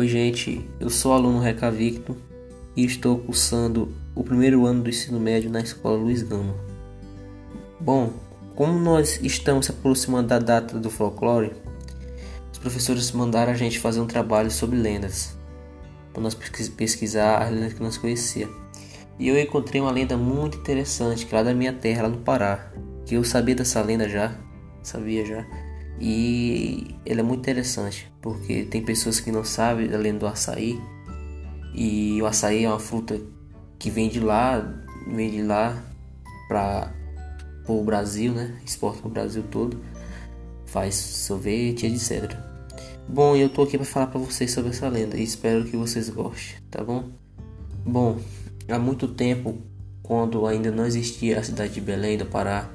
Oi, gente, eu sou aluno Recavicto e estou cursando o primeiro ano do ensino médio na escola Luiz Gama. Bom, como nós estamos se aproximando da data do folclore, os professores mandaram a gente fazer um trabalho sobre lendas, para nós pesquisar as lendas que nós conhecíamos. E eu encontrei uma lenda muito interessante, que é lá da minha terra, lá no Pará, que eu sabia dessa lenda já, sabia já e ele é muito interessante, porque tem pessoas que não sabem além do açaí. E o açaí é uma fruta que vem de lá, vem de lá para o Brasil, né? Exporta para o Brasil todo. Faz sorvete, etc. Bom, eu tô aqui para falar para vocês sobre essa lenda e espero que vocês gostem, tá bom? Bom, há muito tempo, quando ainda não existia a cidade de Belém do Pará,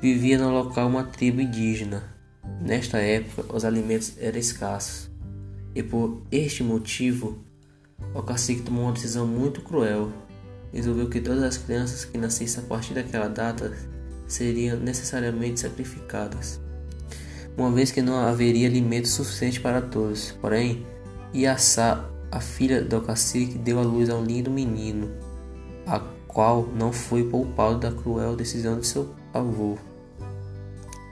vivia no local uma tribo indígena Nesta época, os alimentos eram escassos, e por este motivo, o cacique tomou uma decisão muito cruel. Resolveu que todas as crianças que nascessem a partir daquela data seriam necessariamente sacrificadas, uma vez que não haveria alimento suficiente para todos. Porém, Iaçá, a filha do cacique, deu à luz a um lindo menino, a qual não foi poupado da cruel decisão de seu avô.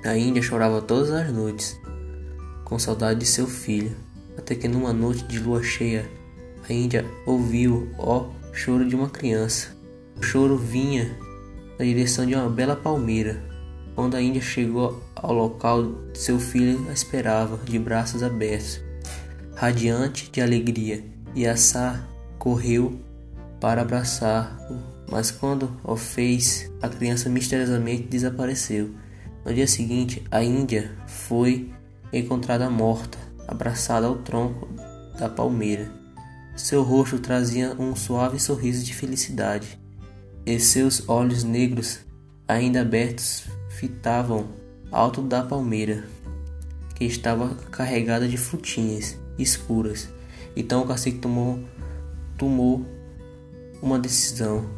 A Índia chorava todas as noites, com saudade de seu filho, até que numa noite de lua cheia, a Índia ouviu o choro de uma criança. O choro vinha na direção de uma bela palmeira. Quando a Índia chegou ao local, seu filho a esperava, de braços abertos, radiante de alegria, e Assá correu para abraçar-o, mas quando o fez, a criança misteriosamente desapareceu. No dia seguinte, a Índia foi encontrada morta, abraçada ao tronco da palmeira. Seu rosto trazia um suave sorriso de felicidade, e seus olhos negros, ainda abertos, fitavam alto da palmeira, que estava carregada de frutinhas escuras. Então o cacique tomou, tomou uma decisão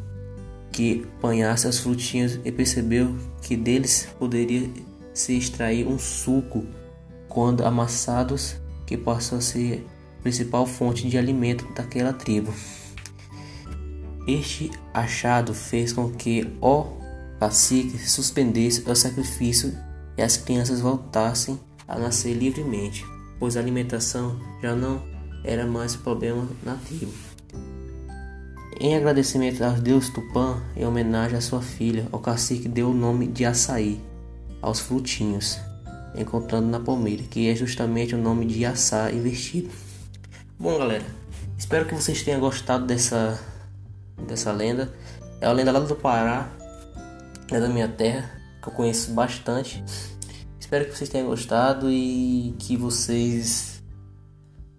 que apanhasse as frutinhas e percebeu que deles poderia se extrair um suco quando amassados, que passou a ser a principal fonte de alimento daquela tribo. Este achado fez com que o cacique suspendesse o sacrifício e as crianças voltassem a nascer livremente, pois a alimentação já não era mais problema na tribo. Em agradecimento ao deus Tupã, em homenagem à sua filha, o cacique deu o nome de açaí aos frutinhos, encontrando na palmeira, que é justamente o nome de açá invertido. Bom, galera, espero que vocês tenham gostado dessa, dessa lenda. É uma lenda lá do Pará, é da minha terra, que eu conheço bastante. Espero que vocês tenham gostado e que vocês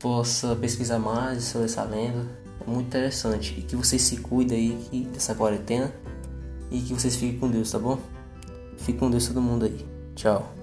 possam pesquisar mais sobre essa lenda é muito interessante. E que vocês se cuidem aí dessa quarentena. E que vocês fiquem com Deus, tá bom? Fique com Deus todo mundo aí. Tchau.